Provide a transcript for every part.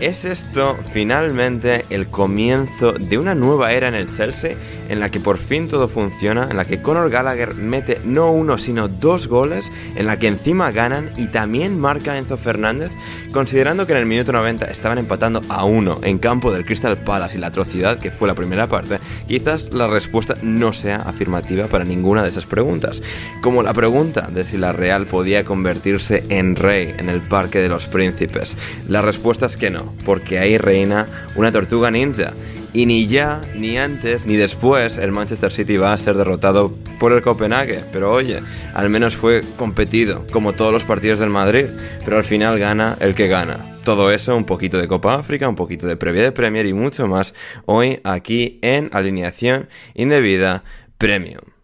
¿Es esto finalmente el comienzo de una nueva era en el Chelsea en la que por fin todo funciona, en la que Conor Gallagher mete no uno sino dos goles, en la que encima ganan y también marca Enzo Fernández, considerando que en el minuto 90 estaban empatando a uno en campo del Crystal Palace y la atrocidad que fue la primera parte, quizás la respuesta no sea afirmativa para ninguna de esas preguntas, como la pregunta de si la Real podía convertirse en rey en el Parque de los Príncipes. La respuesta es que no, porque ahí reina una tortuga ninja. Y ni ya, ni antes, ni después el Manchester City va a ser derrotado por el Copenhague. Pero oye, al menos fue competido, como todos los partidos del Madrid. Pero al final gana el que gana. Todo eso, un poquito de Copa África, un poquito de previa de Premier y mucho más hoy aquí en Alineación Indebida Premium.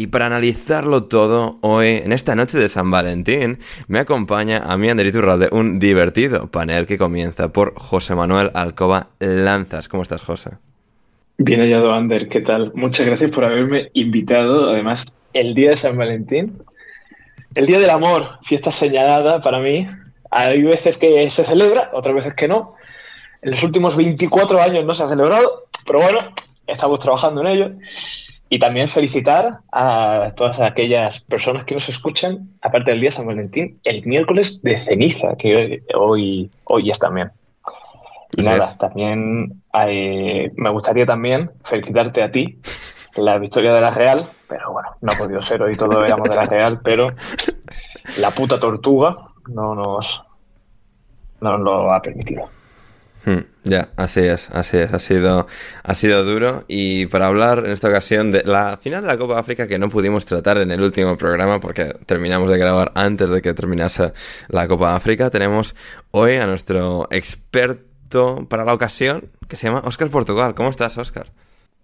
Y para analizarlo todo, hoy, en esta noche de San Valentín, me acompaña a mí, Ander Iturralde, un divertido panel que comienza por José Manuel Alcoba Lanzas. ¿Cómo estás, José? Bien hallado, Ander. ¿Qué tal? Muchas gracias por haberme invitado, además, el día de San Valentín. El día del amor, fiesta señalada para mí. Hay veces que se celebra, otras veces que no. En los últimos 24 años no se ha celebrado, pero bueno, estamos trabajando en ello. Y también felicitar a todas aquellas personas que nos escuchan, aparte del día de San Valentín, el miércoles de ceniza, que hoy, hoy es también. Y nada, es. también eh, me gustaría también felicitarte a ti, la victoria de la Real, pero bueno, no ha podido ser, hoy todo éramos de la Real, pero la puta tortuga no nos, no nos lo ha permitido. Hmm, ya, así es, así es, ha sido, ha sido duro y para hablar en esta ocasión de la final de la Copa África que no pudimos tratar en el último programa porque terminamos de grabar antes de que terminase la Copa África, tenemos hoy a nuestro experto para la ocasión que se llama Óscar Portugal. ¿Cómo estás, Óscar?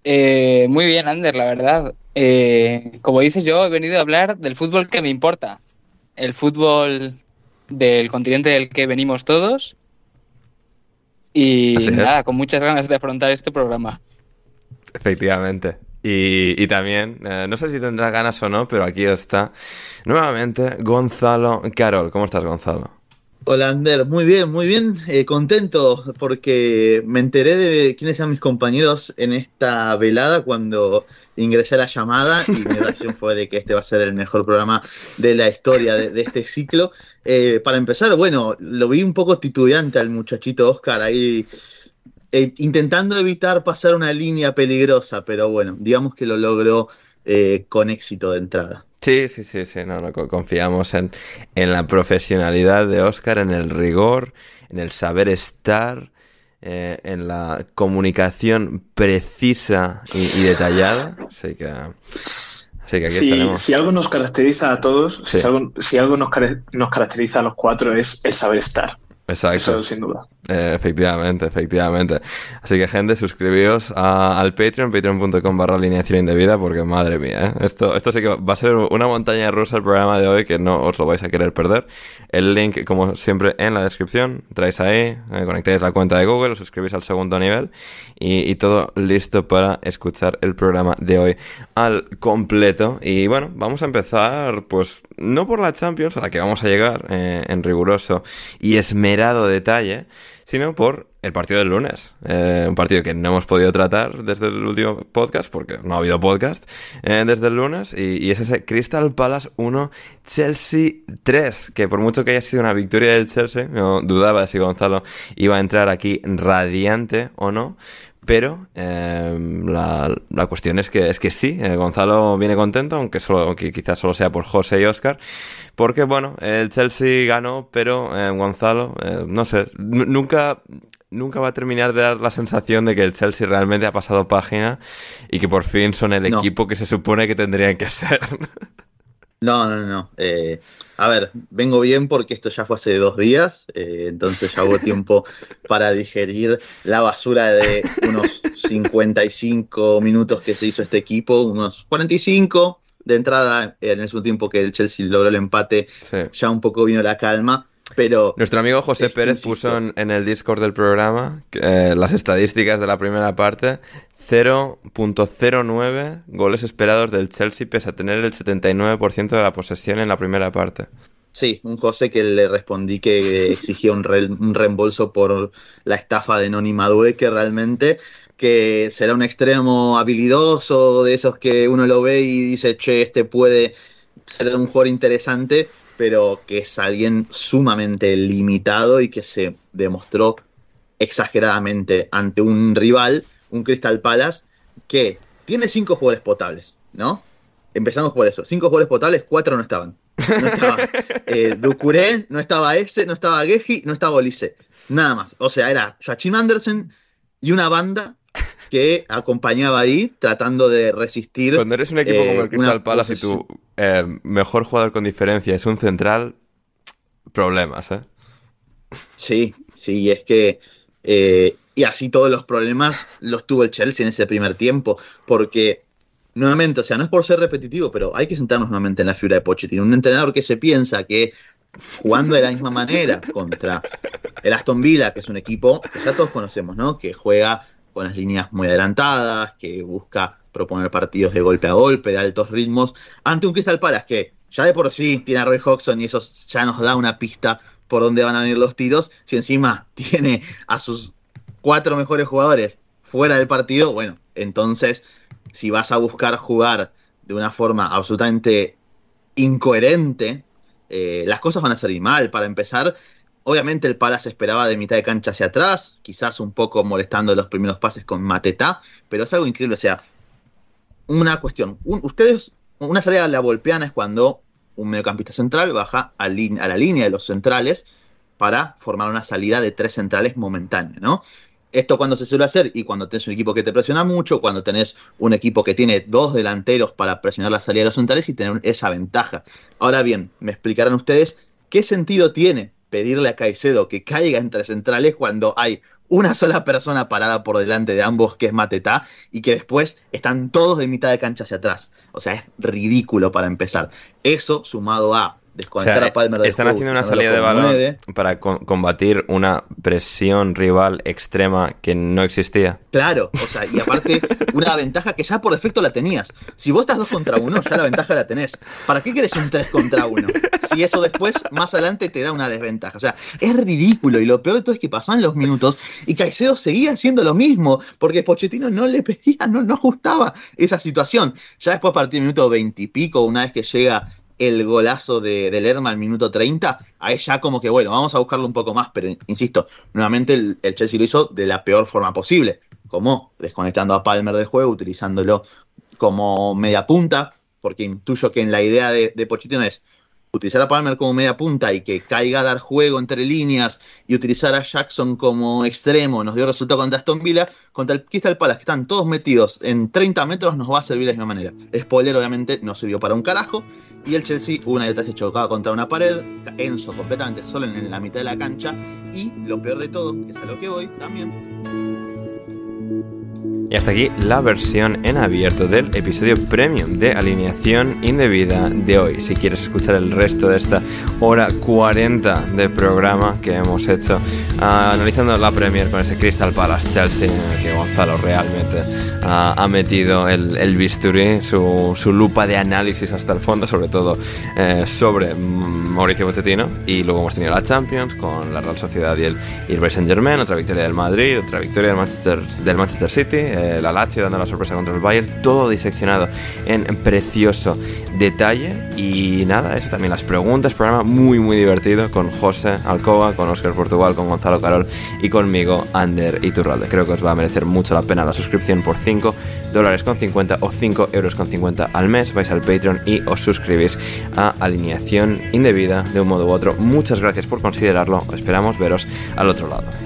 Eh, muy bien, Ander, la verdad. Eh, como dices, yo he venido a hablar del fútbol que me importa. El fútbol del continente del que venimos todos. Y nada, con muchas ganas de afrontar este programa. Efectivamente. Y, y también, eh, no sé si tendrá ganas o no, pero aquí está nuevamente Gonzalo Carol. ¿Cómo estás, Gonzalo? Hola Ander, muy bien, muy bien, eh, contento porque me enteré de quiénes eran mis compañeros en esta velada cuando ingresé a la llamada y mi reacción fue de que este va a ser el mejor programa de la historia de, este ciclo. Eh, para empezar, bueno, lo vi un poco titubeante al muchachito Oscar ahí eh, intentando evitar pasar una línea peligrosa, pero bueno, digamos que lo logró eh, con éxito de entrada. Sí, sí, sí, sí, no, no confiamos en, en la profesionalidad de Oscar, en el rigor, en el saber estar, eh, en la comunicación precisa y, detallada. Así que, así que aquí si. Si algo nos caracteriza a todos, si algo, si algo nos, nos caracteriza a los cuatro es el saber estar. Exacto. Eso sin duda. Eh, efectivamente, efectivamente. Así que, gente, suscribíos al Patreon, patreon.com barra alineación indebida, porque madre mía, ¿eh? esto, esto sí que va a ser una montaña rusa el programa de hoy que no os lo vais a querer perder. El link, como siempre, en la descripción. Traéis ahí, eh, conectáis la cuenta de Google, os suscribís al segundo nivel y, todo listo para escuchar el programa de hoy al completo. Y bueno, vamos a empezar, pues, no por la Champions, a la que vamos a llegar eh, en riguroso y esmerado detalle, sino por el partido del lunes. Eh, un partido que no hemos podido tratar desde el último podcast, porque no ha habido podcast eh, desde el lunes, y, es ese Crystal Palace 1, Chelsea 3, que por mucho que haya sido una victoria del Chelsea, no dudaba si Gonzalo iba a entrar aquí radiante o no, pero eh, la, cuestión es que es que sí, Gonzalo viene contento, aunque solo aunque quizás solo sea por José y Oscar, porque bueno, el Chelsea ganó, pero Gonzalo, no sé, nunca nunca va a terminar de dar la sensación de que el Chelsea realmente ha pasado página y que por fin son el equipo que se supone que tendrían que ser. No, no, no. Eh, a ver, vengo bien porque esto ya fue hace dos días, eh, entonces ya hubo tiempo para digerir la basura de unos 55 minutos que se hizo este equipo, unos 45 de entrada en el mismo tiempo que el Chelsea logró el empate, ya un poco vino la calma. Pero Nuestro amigo José Pérez puso en, el Discord del programa eh, las estadísticas de la primera parte. 0.09 goles esperados del Chelsea pese a tener el 79% de la posesión en la primera parte. Sí, un José que le respondí que exigía un, reembolso por la estafa de Noni Madue, que realmente que será un extremo habilidoso, de esos que uno lo ve y dice, che, este puede ser un jugador interesante, pero que es alguien sumamente limitado y que se demostró exageradamente ante un rival, un Crystal Palace, que tiene cinco jugadores potables, ¿no? Empezamos por eso. Cinco jugadores potables, cuatro no estaban. No estaba eh, Ducuré, no estaba ese, no estaba Geji, no estaba Olise. Nada más. O sea, era Joachim Andersen y una banda que acompañaba ahí tratando de resistir. Cuando eres un equipo como el eh, Crystal Palace y tu eh, mejor jugador con diferencia es un central, problemas, ¿eh? Sí, sí, es que. Eh, y así todos los problemas los tuvo el Chelsea en ese primer tiempo, porque nuevamente, o sea, no es por ser repetitivo, pero hay que sentarnos nuevamente en la figura de Pochettino. Un entrenador que se piensa que jugando de la misma manera contra el Aston Villa, que es un equipo que ya todos conocemos, ¿no? Que juega con las líneas muy adelantadas, que busca proponer partidos de golpe a golpe, de altos ritmos, ante un Crystal Palace que ya de por sí tiene a Roy Hodgson y eso ya nos da una pista por dónde van a venir los tiros. Si encima tiene a sus cuatro mejores jugadores fuera del partido, bueno, entonces si vas a buscar jugar de una forma absolutamente incoherente, eh, las cosas van a salir mal. Para empezar, Obviamente el Palace esperaba de mitad de cancha hacia atrás, quizás un poco molestando los primeros pases con Mateta, pero es algo increíble. O sea, una cuestión. ustedes, una salida la volpeana es cuando un mediocampista central baja a, la línea de los centrales para formar una salida de tres centrales momentánea, ¿no? Esto cuando se suele hacer y cuando tenés un equipo que te presiona mucho, cuando tenés un equipo que tiene dos delanteros para presionar la salida de los centrales y tener esa ventaja. Ahora bien, me explicarán ustedes qué sentido tiene pedirle a Caicedo que caiga entre centrales cuando hay una sola persona parada por delante de ambos, que es Matetá, y que después están todos de mitad de cancha hacia atrás. O sea, es ridículo para empezar. Eso sumado a están haciendo una salida de balón para combatir una presión rival extrema que no existía. Claro, o sea, y aparte, una ventaja que ya por defecto la tenías. Si vos estás dos contra uno, ya la ventaja la tenés. ¿Para qué querés un tres contra uno? Si eso después, más adelante, te da una desventaja. O sea, es ridículo. Y lo peor de todo es que pasaban los minutos y Caicedo seguía haciendo lo mismo, porque Pochettino no le pedía, no, no ajustaba esa situación. Ya después, a partir del minuto veintipico, una vez que llega el golazo de, de Lerma al minuto 30, ahí ya como que, bueno, vamos a buscarlo un poco más, pero insisto, nuevamente el, Chelsea lo hizo de la peor forma posible, como desconectando a Palmer de juego, utilizándolo como media punta, porque intuyo que en la idea de, de Pochettino es utilizar a Palmer como media punta y que caiga a dar juego entre líneas y utilizar a Jackson como extremo, nos dio resultado contra Aston Villa, contra el Crystal Palace, que están todos metidos en 30 metros, nos va a servir de la misma manera. Spoiler, obviamente, no sirvió para un carajo. Y el Chelsea, una y otra se chocaba contra una pared, Enzo completamente solo en la mitad de la cancha. Y lo peor de todo, que es a lo que voy también, y hasta aquí la versión en abierto del episodio premium de alineación indebida de hoy. Si quieres escuchar el resto de esta hora 40 de programa que hemos hecho ah, analizando la Premier con ese Crystal Palace Chelsea, que Gonzalo realmente ah, ha metido el, bisturí, su, lupa de análisis hasta el fondo, sobre todo eh, sobre Mauricio Pochettino. Y luego hemos tenido la Champions con la Real Sociedad y el, y Saint Germain, otra victoria del Madrid, otra victoria del Manchester, del Manchester City eh, la Lazio dando la sorpresa contra el Bayern, todo diseccionado en precioso detalle. Y nada, eso también las preguntas, programa muy muy divertido con José Alcoba, con Oscar Portugal, con Gonzalo Carol y conmigo, Ander Iturralde. Creo que os va a merecer mucho la pena la suscripción por 5 dólares con 50 o 5 euros con 50 al mes. Vais al Patreon y os suscribís a Alineación Indebida de un modo u otro. Muchas gracias por considerarlo. Esperamos veros al otro lado.